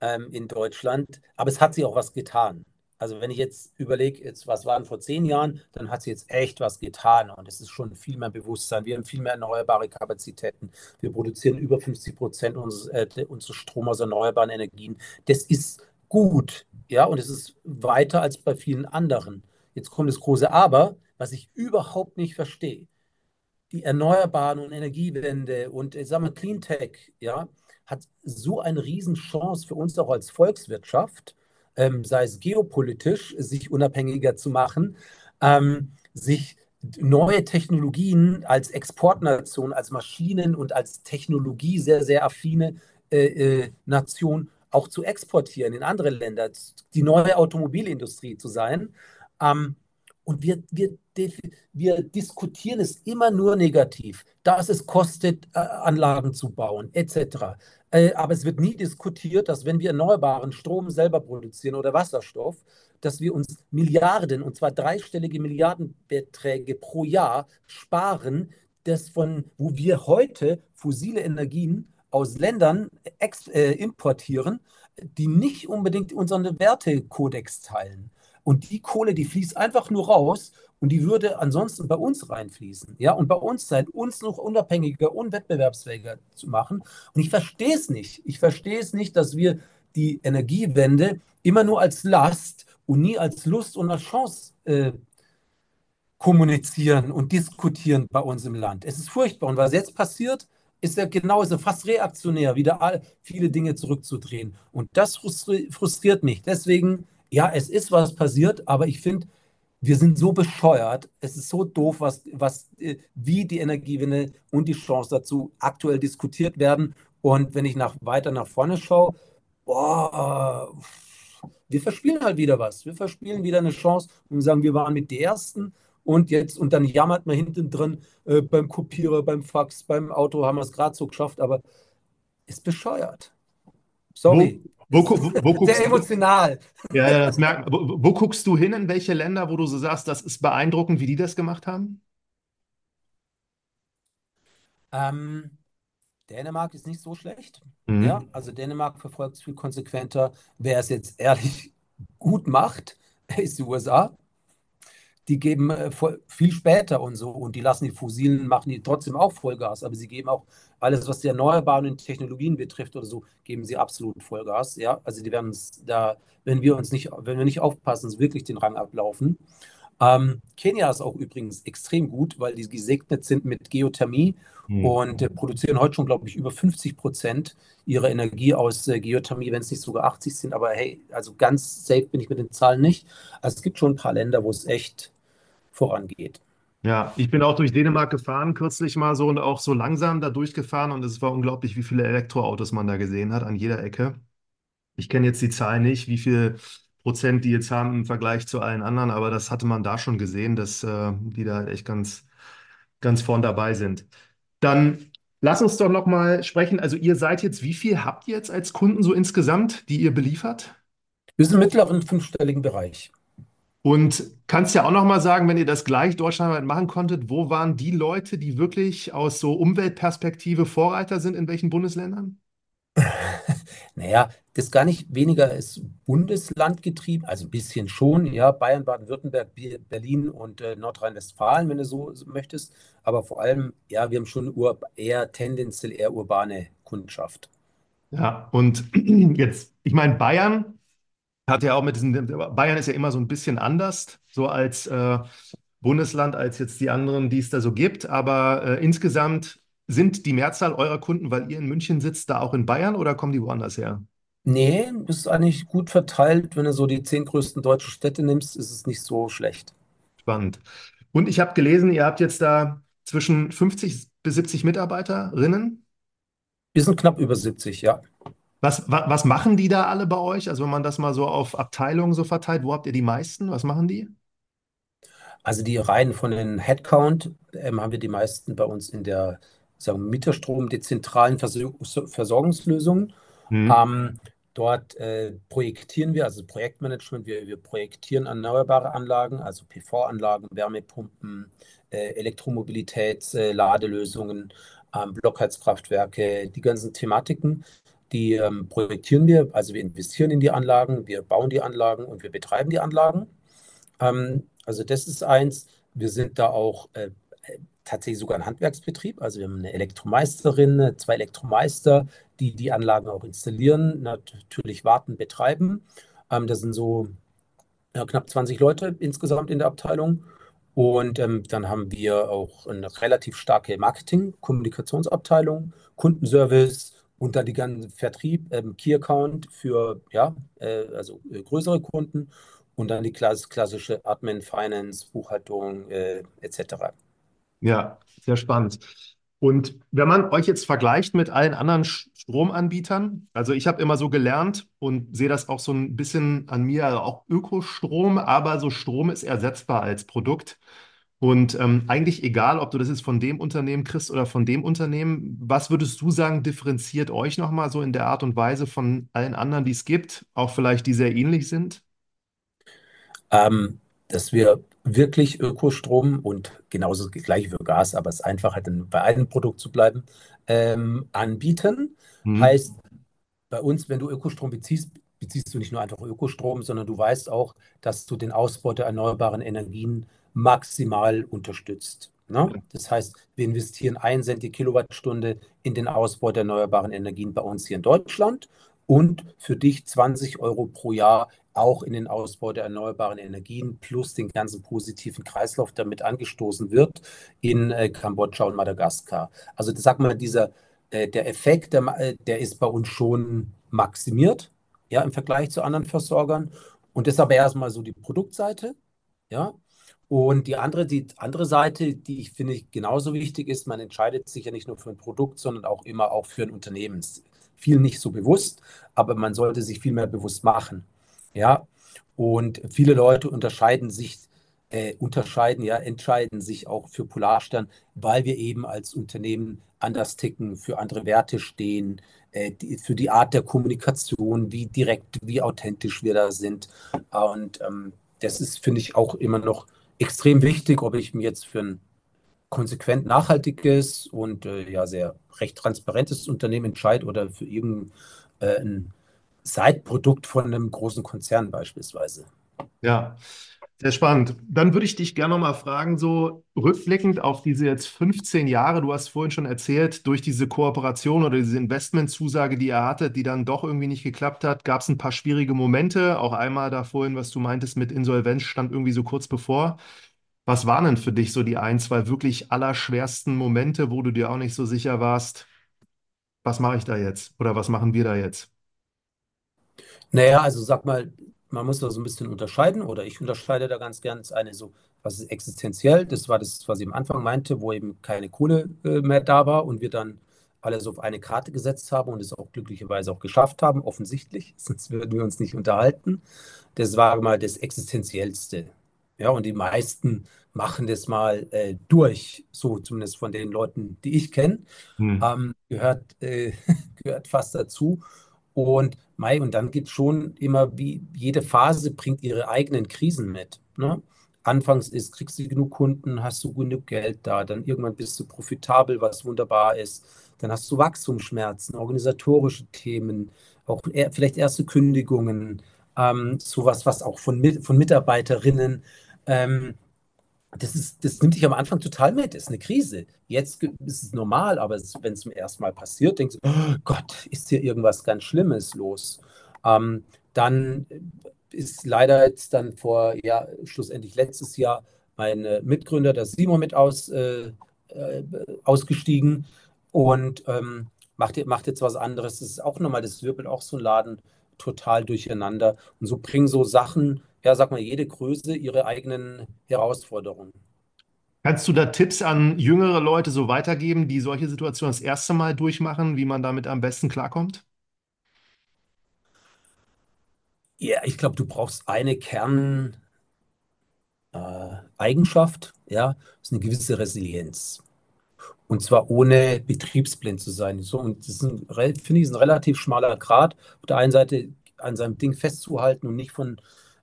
Speaker 2: ähm, in Deutschland, aber es hat sich auch was getan. Also wenn ich jetzt überlege, jetzt, was waren vor zehn Jahren, dann hat sich jetzt echt was getan und es ist schon viel mehr Bewusstsein. Wir haben viel mehr erneuerbare Kapazitäten. Wir produzieren über 50 Prozent unseres, äh, unseres Strom aus erneuerbaren Energien. Das ist gut, ja, und es ist weiter als bei vielen anderen. Jetzt kommt das große Aber, was ich überhaupt nicht verstehe die Erneuerbaren und Energiewende und ich sag mal Cleantech, ja, hat so eine Riesenchance für uns auch als Volkswirtschaft, ähm, sei es geopolitisch, sich unabhängiger zu machen, ähm, sich neue Technologien als Exportnation, als Maschinen und als Technologie sehr, sehr affine äh, äh, Nation auch zu exportieren in andere Länder, die neue Automobilindustrie zu sein. Ähm, und wir, wir, wir diskutieren es immer nur negativ, dass es kostet, äh, Anlagen zu bauen, etc. Äh, aber es wird nie diskutiert, dass wenn wir erneuerbaren Strom selber produzieren oder Wasserstoff, dass wir uns Milliarden, und zwar dreistellige Milliardenbeträge pro Jahr sparen, das von, wo wir heute fossile Energien aus Ländern äh, importieren, die nicht unbedingt unseren Wertekodex teilen. Und die Kohle, die fließt einfach nur raus und die würde ansonsten bei uns reinfließen. Ja, und bei uns sein, uns noch unabhängiger und wettbewerbsfähiger zu machen. Und ich verstehe es nicht. Ich verstehe es nicht, dass wir die Energiewende immer nur als Last und nie als Lust und als Chance äh, kommunizieren und diskutieren bei uns im Land. Es ist furchtbar. Und was jetzt passiert, ist ja genauso fast reaktionär, wieder all, viele Dinge zurückzudrehen. Und das frustri frustriert mich. Deswegen, ja, es ist was passiert, aber ich finde, wir sind so bescheuert. Es ist so doof, was, was, äh, wie die Energiewende und die Chance dazu aktuell diskutiert werden. Und wenn ich nach, weiter nach vorne schaue, boah, wir verspielen halt wieder was. Wir verspielen wieder eine Chance und sagen, wir waren mit die Ersten und jetzt, und dann jammert man hinten drin äh, beim Kopierer, beim Fax, beim Auto haben wir es gerade so geschafft, aber ist bescheuert. Sorry.
Speaker 1: Wo, wo, wo, wo
Speaker 2: Sehr emotional.
Speaker 1: Ja, ja, das merkt, wo, wo guckst du hin, in welche Länder, wo du so sagst, das ist beeindruckend, wie die das gemacht haben?
Speaker 2: Ähm, Dänemark ist nicht so schlecht.
Speaker 1: Mhm.
Speaker 2: Ja, also Dänemark verfolgt es viel konsequenter. Wer es jetzt ehrlich gut macht, ist die USA. Die geben äh, viel später und so und die lassen die fossilen, machen die trotzdem auch Vollgas, aber sie geben auch alles, was die erneuerbaren Technologien betrifft oder so, geben sie absolut Vollgas. Ja, also die werden uns da, wenn wir uns nicht, wenn wir nicht aufpassen, wirklich den Rang ablaufen. Ähm, Kenia ist auch übrigens extrem gut, weil die gesegnet sind mit Geothermie
Speaker 1: Hm.
Speaker 2: und äh, produzieren heute schon, glaube ich, über 50 Prozent ihrer Energie aus äh, Geothermie, wenn es nicht sogar 80 sind. Aber hey, also ganz safe bin ich mit den Zahlen nicht. Also es gibt schon ein paar Länder, wo es echt vorangeht.
Speaker 1: Ja, ich bin auch durch Dänemark gefahren, kürzlich mal so und auch so langsam da durchgefahren und es war unglaublich, wie viele Elektroautos man da gesehen hat an jeder Ecke. Ich kenne jetzt die Zahl nicht, wie viel Prozent die jetzt haben im Vergleich zu allen anderen, aber das hatte man da schon gesehen, dass äh, die da echt ganz, ganz vorn dabei sind. Dann lass uns doch noch mal sprechen. Also ihr seid jetzt, wie viel habt ihr jetzt als Kunden so insgesamt, die ihr beliefert?
Speaker 2: Wir sind im mittleren fünfstelligen Bereich.
Speaker 1: Und kannst ja auch noch mal sagen, wenn ihr das gleich deutschlandweit machen konntet, wo waren die Leute, die wirklich aus so Umweltperspektive Vorreiter sind, in welchen Bundesländern?
Speaker 2: Naja, das gar nicht weniger ist Bundesland getrieben, also ein bisschen schon, ja, Bayern, Baden-Württemberg, Berlin und äh, Nordrhein-Westfalen, wenn du so, so möchtest. Aber vor allem, ja, wir haben schon eher tendenziell eher urbane Kundschaft.
Speaker 1: Ja, und jetzt, ich meine, Bayern hat ja auch mit diesem, Bayern ist ja immer so ein bisschen anders, so als äh, Bundesland, als jetzt die anderen, die es da so gibt. Aber äh, insgesamt sind die Mehrzahl eurer Kunden, weil ihr in München sitzt, da auch in Bayern oder kommen die woanders her?
Speaker 2: Nee, ist eigentlich gut verteilt. Wenn du so die zehn größten deutschen Städte nimmst, ist es nicht so schlecht.
Speaker 1: Spannend. Und ich habe gelesen, ihr habt jetzt da zwischen 50 bis 70 Mitarbeiterinnen.
Speaker 2: Wir sind knapp über 70, ja.
Speaker 1: Was, wa, was machen die da alle bei euch? Also wenn man das mal so auf Abteilungen so verteilt, wo habt ihr die meisten? Was machen die?
Speaker 2: Also die Reihen von den Headcount ähm, haben wir die meisten bei uns in der, sagen wir, Mieterstrom, dezentralen Versor Versorgungslösungen.
Speaker 1: Hm.
Speaker 2: Ähm, dort äh, projektieren wir, also Projektmanagement, wir, wir projektieren erneuerbare Anlagen, also PV-Anlagen, Wärmepumpen, äh, Elektromobilitäts, äh, Ladelösungen, ähm, Blockheizkraftwerke, die ganzen Thematiken, die ähm, projektieren wir. Also wir investieren in die Anlagen, wir bauen die Anlagen und wir betreiben die Anlagen. Ähm, also das ist eins. Wir sind da auch äh, äh, tatsächlich sogar ein Handwerksbetrieb. Also wir haben eine Elektromeisterin, äh, zwei Elektromeister, die die Anlagen auch installieren, natürlich warten, betreiben. Ähm, das sind so ja, knapp 20 Leute insgesamt in der Abteilung. Und ähm, dann haben wir auch eine relativ starke Marketing-, Kommunikationsabteilung, Kundenservice und dann die ganzen Vertrieb, ähm, Key Account für ja, äh, also äh, größere Kunden und dann die klass klassische Admin, Finance, Buchhaltung äh, etc.
Speaker 1: Ja, sehr spannend. Und wenn man euch jetzt vergleicht mit allen anderen Stromanbietern, also ich habe immer so gelernt und sehe das auch so ein bisschen an mir, also auch Ökostrom, aber so Strom ist ersetzbar als Produkt. Und ähm, eigentlich egal, ob du das jetzt von dem Unternehmen kriegst oder von dem Unternehmen, was würdest du sagen, differenziert euch nochmal so in der Art und Weise von allen anderen, die es gibt, auch vielleicht die sehr ähnlich sind?
Speaker 2: Ähm, dass wir wirklich Ökostrom und genauso das gleiche für Gas, aber es ist einfach halt dann bei einem Produkt zu bleiben, ähm, anbieten.
Speaker 1: Hm.
Speaker 2: Heißt, bei uns, wenn du Ökostrom beziehst, beziehst du nicht nur einfach Ökostrom, sondern du weißt auch, dass du den Ausbau der erneuerbaren Energien maximal unterstützt. Ne? Das heißt, wir investieren 1 Cent die Kilowattstunde in den Ausbau der erneuerbaren Energien bei uns hier in Deutschland und für dich 20 Euro pro Jahr auch in den Ausbau der erneuerbaren Energien plus den ganzen positiven Kreislauf, der mit angestoßen wird in äh, Kambodscha und Madagaskar. Also sag mal, dieser äh, der Effekt, der, äh, der ist bei uns schon maximiert, ja, im Vergleich zu anderen Versorgern. Und das ist aber erstmal so die Produktseite, ja. Und die andere, die andere Seite, die ich finde genauso wichtig ist, man entscheidet sich ja nicht nur für ein Produkt, sondern auch immer auch für ein Unternehmen. Viel nicht so bewusst, aber man sollte sich viel mehr bewusst machen. Ja, und viele Leute unterscheiden sich, äh, unterscheiden, ja, entscheiden sich auch für Polarstern, weil wir eben als Unternehmen anders ticken, für andere Werte stehen, äh, die, für die Art der Kommunikation, wie direkt, wie authentisch wir da sind. Und ähm, das ist, finde ich, auch immer noch extrem wichtig, ob ich mich jetzt für ein konsequent nachhaltiges und äh, ja sehr recht transparentes Unternehmen entscheide oder für irgendein äh, Side-Produkt von einem großen Konzern beispielsweise.
Speaker 1: Ja. Sehr spannend. Dann würde ich dich gerne noch mal fragen, so rückblickend auf diese jetzt 15 Jahre, du hast vorhin schon erzählt, durch diese Kooperation oder diese Investmentzusage, die ihr hattet, die dann doch irgendwie nicht geklappt hat, gab es ein paar schwierige Momente. Auch einmal da vorhin, was du meintest mit Insolvenz, stand irgendwie so kurz bevor. Was waren denn für dich so die ein, zwei wirklich allerschwersten Momente, wo du dir auch nicht so sicher warst, was mache ich da jetzt oder was machen wir da jetzt?
Speaker 2: Naja, also sag mal, man muss da so ein bisschen unterscheiden, oder ich unterscheide da ganz gern. Das eine so, was ist existenziell? Das war das, was ich am Anfang meinte, wo eben keine Kohle äh, mehr da war und wir dann alles auf eine Karte gesetzt haben und es auch glücklicherweise auch geschafft haben, offensichtlich, sonst würden wir uns nicht unterhalten. Das war mal das Existenziellste. Ja, und die meisten machen das mal äh, durch, so zumindest von den Leuten, die ich kenne.
Speaker 1: Hm.
Speaker 2: Ähm, gehört, äh, gehört fast dazu. Und Mai, und dann gibt es schon immer, wie jede Phase bringt ihre eigenen Krisen mit. Ne? Anfangs ist, kriegst du genug Kunden, hast du genug Geld da, dann irgendwann bist du profitabel, was wunderbar ist. Dann hast du Wachstumsschmerzen, organisatorische Themen, auch eher, vielleicht erste Kündigungen, ähm, sowas, was auch von, von Mitarbeiterinnen ähm, das ist, das nimmt dich am Anfang total mit. Das ist eine Krise. Jetzt ist es normal, aber wenn es zum ersten Mal passiert, denkst du, oh Gott, ist hier irgendwas ganz Schlimmes los? Ähm, dann ist leider jetzt dann vor, ja, schlussendlich letztes Jahr mein äh, Mitgründer, der Simon, mit aus, äh, äh, ausgestiegen und ähm, macht, macht jetzt was anderes. Das ist auch nochmal, das wirbelt auch so ein Laden total durcheinander. Und so bringen so Sachen ja, sag mal, jede Größe ihre eigenen Herausforderungen.
Speaker 1: Kannst du da Tipps an jüngere Leute so weitergeben, die solche Situationen das erste Mal durchmachen, wie man damit am besten klarkommt?
Speaker 2: Ja, ich glaube, du brauchst eine Kerneigenschaft, äh, ja, das ist eine gewisse Resilienz. Und zwar ohne betriebsblind zu sein. So, und das ist ein, finde ich, ein relativ schmaler Grad. Auf der einen Seite an seinem Ding festzuhalten und nicht von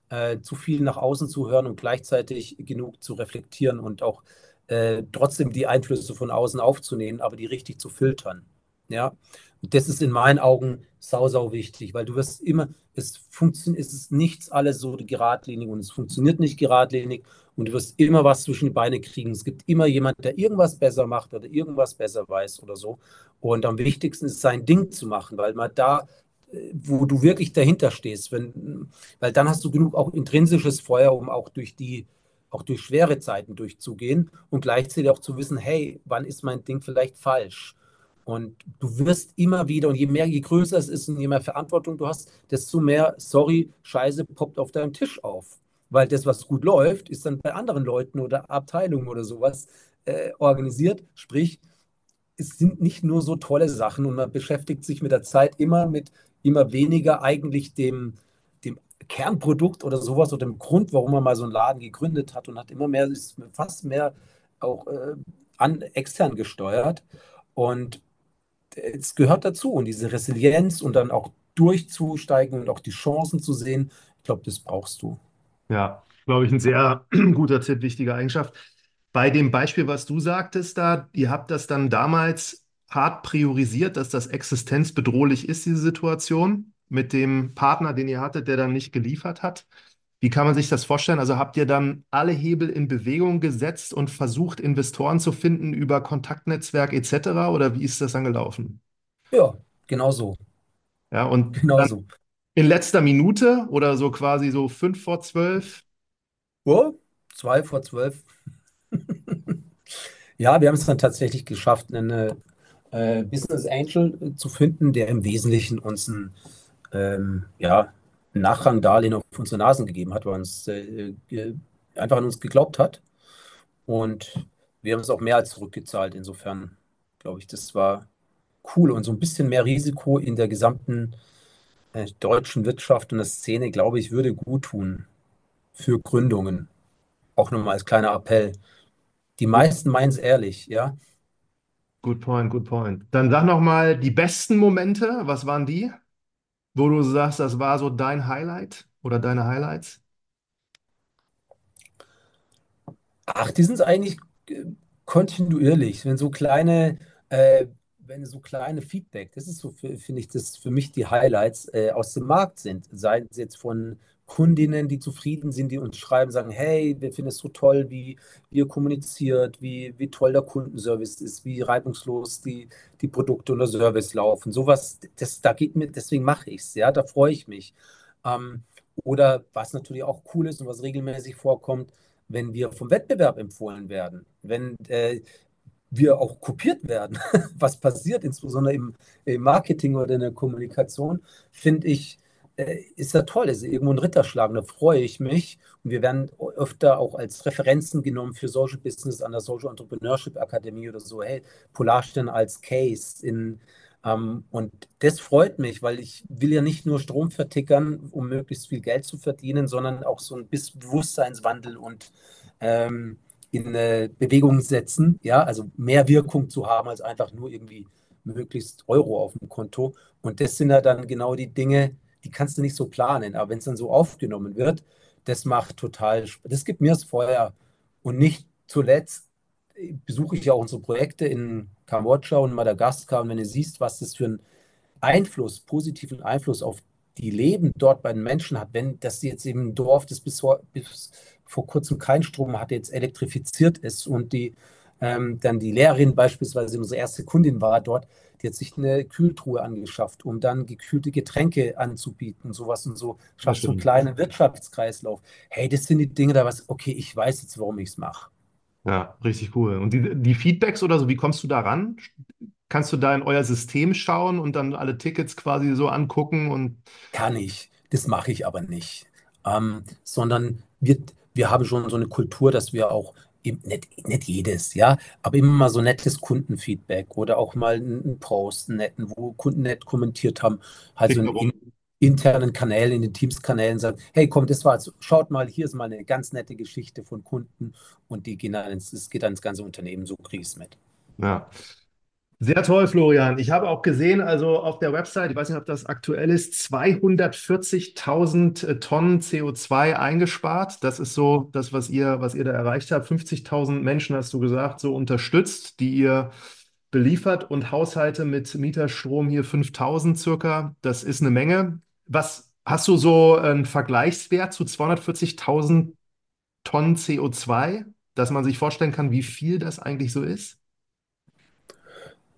Speaker 2: äh, zu viel nach außen zu hören und gleichzeitig genug zu reflektieren und auch äh, trotzdem die Einflüsse von außen aufzunehmen, aber die richtig zu filtern. Ja, und das ist in meinen Augen sau, sau wichtig, weil du wirst immer, es funktioniert, es ist nichts alles so geradlinig und es funktioniert nicht geradlinig und du wirst immer was zwischen die Beine kriegen. Es gibt immer jemand, der irgendwas besser macht oder irgendwas besser weiß oder so. Und am wichtigsten ist sein Ding zu machen, weil man da wo du wirklich dahinter stehst, wenn, weil dann hast du genug auch intrinsisches Feuer, um auch durch die, auch durch schwere Zeiten durchzugehen und gleichzeitig auch zu wissen, hey, wann ist mein Ding vielleicht falsch? Und du wirst immer wieder, und je mehr, je größer es ist und je mehr Verantwortung du hast, desto mehr, sorry, Scheiße poppt auf deinem Tisch auf. Weil das, was gut läuft, ist dann bei anderen Leuten oder Abteilungen oder sowas äh, organisiert. Sprich, es sind nicht nur so tolle Sachen und man beschäftigt sich mit der Zeit immer mit immer weniger eigentlich dem, dem Kernprodukt oder sowas oder dem Grund, warum man mal so einen Laden gegründet hat und hat immer mehr, ist fast mehr auch äh, an, extern gesteuert. Und es gehört dazu und diese Resilienz und dann auch durchzusteigen und auch die Chancen zu sehen, ich glaube, das brauchst du.
Speaker 1: Ja, glaube ich, ein sehr guter Tipp, wichtige Eigenschaft. Bei dem Beispiel, was du sagtest da, ihr habt das dann damals hart priorisiert, dass das existenzbedrohlich ist, diese Situation mit dem Partner, den ihr hattet, der dann nicht geliefert hat. Wie kann man sich das vorstellen? Also habt ihr dann alle Hebel in Bewegung gesetzt und versucht, Investoren zu finden über Kontaktnetzwerk etc. Oder wie ist das dann gelaufen?
Speaker 2: Ja, genau so.
Speaker 1: Ja, und
Speaker 2: Genau so.
Speaker 1: in letzter Minute oder so quasi so fünf vor zwölf?
Speaker 2: Ja, zwei vor zwölf. Ja, wir haben es dann tatsächlich geschafft, eine äh, Business Angel zu finden, der im Wesentlichen uns ein, ähm, ja, Nachrangdarlehen auf unsere Nasen gegeben hat, weil uns äh, einfach an uns geglaubt hat. Und wir haben es auch mehr als zurückgezahlt. Insofern glaube ich, das war cool und so ein bisschen mehr Risiko in der gesamten äh, deutschen Wirtschaft und der Szene, glaube ich, würde gut tun für Gründungen. Auch nochmal als kleiner Appell. Die meisten meinen es ehrlich, ja.
Speaker 1: Good point, good point. Dann sag noch mal die besten Momente. Was waren die, wo du sagst, das war so dein Highlight oder deine Highlights?
Speaker 2: Ach, die sind eigentlich äh, kontinuierlich, wenn so kleine, äh, wenn so kleine Feedback, das ist so, finde ich, das für mich die Highlights äh, aus dem Markt sind, sei es jetzt von Kundinnen, die zufrieden sind, die uns schreiben, sagen, hey, wir finden es so toll, wie ihr kommuniziert, wie, wie toll der Kundenservice ist, wie reibungslos die, die Produkte und der Service laufen. Sowas, das, da geht mir, deswegen mache ich es, ja, da freue ich mich. Ähm, oder was natürlich auch cool ist und was regelmäßig vorkommt, wenn wir vom Wettbewerb empfohlen werden, wenn äh, wir auch kopiert werden, was passiert, insbesondere im, im, Marketing oder in der Kommunikation, finde ich, ist ja toll, ist irgendwo ein Ritterschlag, da freue ich mich. Und wir werden öfter auch als Referenzen genommen für Social Business an der Social Entrepreneurship Akademie oder so. Hey, Polarstern als Case in, ähm, und das freut mich, weil ich will ja nicht nur Strom vertickern, um möglichst viel Geld zu verdienen, sondern auch so ein bisschen Bewusstseinswandel und ähm, in äh, Bewegung setzen, ja, also mehr Wirkung zu haben als einfach nur irgendwie möglichst Euro auf dem Konto. Und das sind ja dann genau die Dinge, die kannst du nicht so planen. Aber wenn es dann so aufgenommen wird, das macht total, das gibt mir das Feuer. Und nicht zuletzt besuche ich ja auch unsere Projekte in Kambodscha und Madagaskar. Und wenn du siehst, was das für einen Einfluss, positiven Einfluss auf die Leben dort bei den Menschen hat, wenn das jetzt eben ein Dorf, das bis vor, bis vor kurzem keinen Strom hatte, jetzt elektrifiziert ist und die ähm, dann die Lehrerin beispielsweise unsere erste Kundin war dort, die hat sich eine Kühltruhe angeschafft, um dann gekühlte Getränke anzubieten, sowas und so, schafft so einen kleinen Wirtschaftskreislauf. Hey, das sind die Dinge, da was, okay, ich weiß jetzt, warum ich es mache.
Speaker 1: Ja, richtig cool. Und die, die Feedbacks oder so, wie kommst du da ran? Kannst du da in euer System schauen und dann alle Tickets quasi so angucken und
Speaker 2: Kann ich, das mache ich aber nicht. Ähm, sondern wir, wir haben schon so eine Kultur, dass wir auch nicht, nicht jedes, ja, aber immer mal so nettes Kundenfeedback oder auch mal einen Post, einen netten, wo Kunden nett kommentiert haben, halt so in, internen Kanälen, in den Teams-Kanälen sagen, hey, komm, das war, schaut mal, hier ist mal eine ganz nette Geschichte von Kunden und die gehen dann ins, das geht dann ins ganze Unternehmen, so kriege ich es mit.
Speaker 1: Ja. Sehr toll, Florian. Ich habe auch gesehen, also auf der Website, ich weiß nicht, ob das aktuell ist, 240.000 äh, Tonnen CO2 eingespart. Das ist so das, was ihr, was ihr da erreicht habt. 50.000 Menschen, hast du gesagt, so unterstützt, die ihr beliefert und Haushalte mit Mieterstrom hier 5.000 circa. Das ist eine Menge. Was hast du so einen Vergleichswert zu 240.000 Tonnen CO2, dass man sich vorstellen kann, wie viel das eigentlich so ist?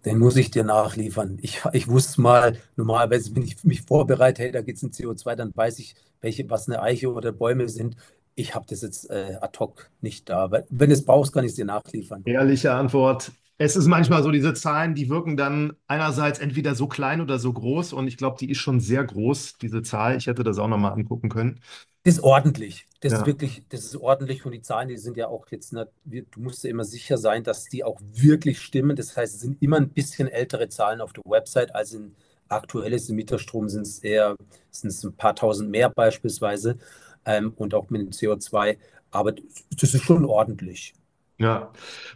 Speaker 2: Den muss ich dir nachliefern. Ich, ich wusste mal, normalerweise, wenn ich mich vorbereite, hey, da geht es um CO2, dann weiß ich, welche, was eine Eiche oder Bäume sind. Ich habe das jetzt äh, ad hoc nicht da. Wenn du es brauchst, kann ich es dir nachliefern.
Speaker 1: Ehrliche Antwort. Es ist manchmal so, diese Zahlen, die wirken dann einerseits entweder so klein oder so groß. Und ich glaube, die ist schon sehr groß, diese Zahl. Ich hätte das auch nochmal angucken können.
Speaker 2: Das ist ordentlich. Das ja. ist wirklich, das ist ordentlich und die Zahlen, die sind ja auch jetzt, nicht, du musst ja immer sicher sein, dass die auch wirklich stimmen. Das heißt, es sind immer ein bisschen ältere Zahlen auf der Website als in aktuelles im Mieterstrom sind es eher, sind es ein paar tausend mehr beispielsweise ähm, und auch mit dem CO2. Aber das ist schon ordentlich.
Speaker 1: Ja.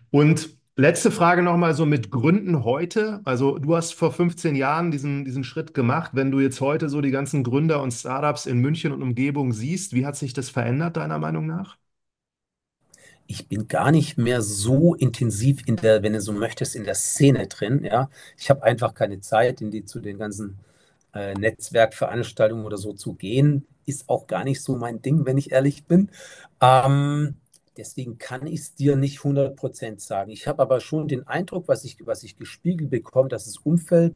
Speaker 1: Und Letzte Frage nochmal so mit Gründen heute. Also du hast vor 15 Jahren diesen, diesen Schritt gemacht. Wenn du jetzt heute so die ganzen Gründer und Startups in München und Umgebung siehst, wie hat sich das verändert, deiner Meinung nach?
Speaker 2: Ich bin gar nicht mehr so intensiv in der, wenn du so möchtest, in der Szene drin. Ja, ich habe einfach keine Zeit, in die zu den ganzen äh, Netzwerkveranstaltungen oder so zu gehen. Ist auch gar nicht so mein Ding, wenn ich ehrlich bin. Ähm, Deswegen kann ich es dir nicht 100% sagen. Ich habe aber schon den Eindruck, was ich, was ich gespiegelt bekomme, dass das Umfeld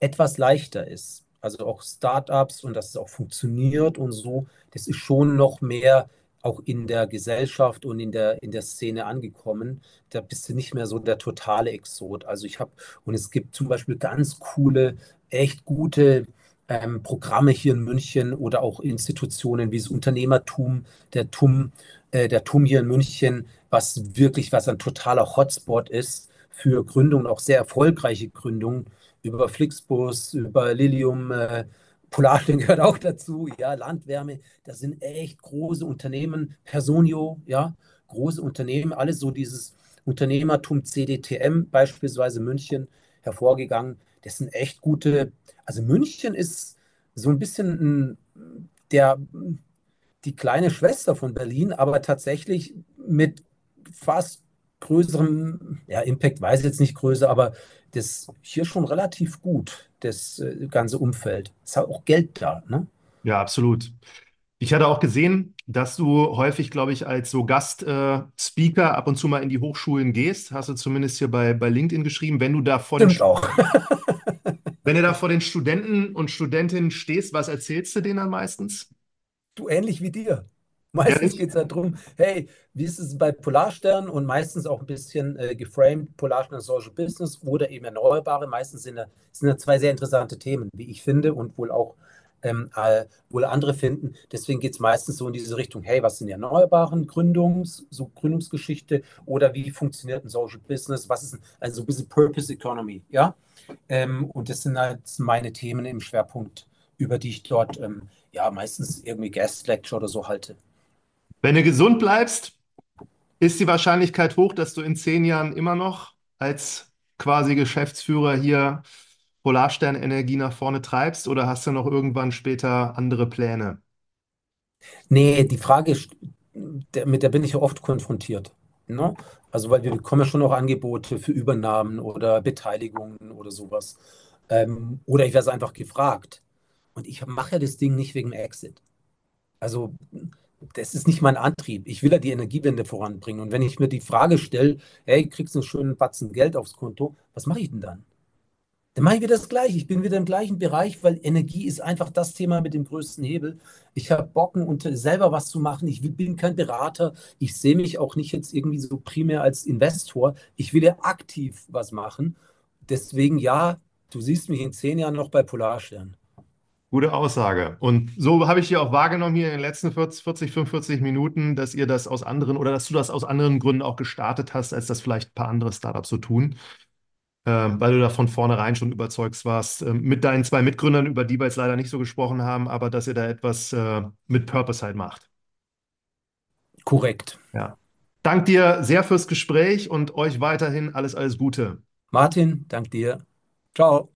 Speaker 2: etwas leichter ist. Also auch Startups und dass es auch funktioniert und so. Das ist schon noch mehr auch in der Gesellschaft und in der, in der Szene angekommen. Da bist du nicht mehr so der totale Exot. Also ich habe, und es gibt zum Beispiel ganz coole, echt gute ähm, Programme hier in München oder auch Institutionen wie das Unternehmertum, der TUM, äh, der TUM hier in München, was wirklich, was ein totaler Hotspot ist für Gründungen, auch sehr erfolgreiche Gründungen über Flixbus, über Lilium, äh, Polarstern gehört auch dazu, ja, Landwärme, das sind echt große Unternehmen, Personio, ja, große Unternehmen, alles so dieses Unternehmertum CDTM, beispielsweise München, hervorgegangen. Das sind echt gute, also München ist so ein bisschen der, die kleine Schwester von Berlin, aber tatsächlich mit fast größerem, ja, Impact weiß ich jetzt nicht größer, aber das hier schon relativ gut, das äh, ganze Umfeld. Es hat auch Geld da, ne?
Speaker 1: Ja, absolut. Ich hatte auch gesehen, dass du häufig, glaube ich, als so Gastspeaker äh, ab und zu mal in die Hochschulen gehst. Hast du zumindest hier bei, bei LinkedIn geschrieben. Wenn du da vor den,
Speaker 2: Stimmt auch.
Speaker 1: wenn du da vor den Studenten und Studentinnen stehst, was erzählst du denen dann meistens?
Speaker 2: Du ähnlich wie dir. Meistens geht es darum, hey, wie ist es bei Polarstern und meistens auch ein bisschen äh, geframed, Polarstern Social Business oder eben Erneuerbare. Meistens sind da, sind da zwei sehr interessante Themen, wie ich finde und wohl auch ähm, äh, wohl andere finden. Deswegen geht es meistens so in diese Richtung, hey, was sind die Erneuerbaren, Gründungs, so Gründungsgeschichte oder wie funktioniert ein Social Business, was ist ein, also ein bisschen Purpose Economy, ja? Ähm, und das sind halt meine Themen im Schwerpunkt, über die ich dort ähm, ja meistens irgendwie Guest Lecture oder so halte.
Speaker 1: Wenn du gesund bleibst, ist die Wahrscheinlichkeit hoch, dass du in zehn Jahren immer noch als quasi Geschäftsführer hier Polarstern Energie nach vorne treibst oder hast du noch irgendwann später andere Pläne?
Speaker 2: Nee, die Frage, mit der bin ich ja oft konfrontiert. Ne? Also, weil wir bekommen ja schon auch Angebote für Übernahmen oder Beteiligungen oder sowas. Ähm, oder ich werde einfach gefragt. Und ich mache ja das Ding nicht wegen Exit. Also, das ist nicht mein Antrieb. Ich will ja die Energiewende voranbringen. Und wenn ich mir die Frage stelle, hey, kriegst du einen schönen Batzen Geld aufs Konto, was mache ich denn dann? Dann mache ich wieder das Gleiche. Ich bin wieder im gleichen Bereich, weil Energie ist einfach das Thema mit dem größten Hebel. Ich habe Bocken und selber was zu machen. Ich bin kein Berater. Ich sehe mich auch nicht jetzt irgendwie so primär als Investor. Ich will ja aktiv was machen. Deswegen ja, du siehst mich in zehn Jahren noch bei Polarstern.
Speaker 1: Gute Aussage. Und so habe ich hier auch wahrgenommen hier in den letzten 40, 40, 45 Minuten, dass ihr das aus anderen oder dass du das aus anderen Gründen auch gestartet hast, als das vielleicht ein paar andere Startups so tun. Ähm, weil du da von vornherein schon überzeugt warst, äh, mit deinen zwei Mitgründern, über die wir jetzt leider nicht so gesprochen haben, aber dass ihr da etwas äh, mit Purpose halt macht.
Speaker 2: Korrekt.
Speaker 1: Ja. Dank dir sehr fürs Gespräch und euch weiterhin alles, alles Gute.
Speaker 2: Martin, dank dir. Ciao.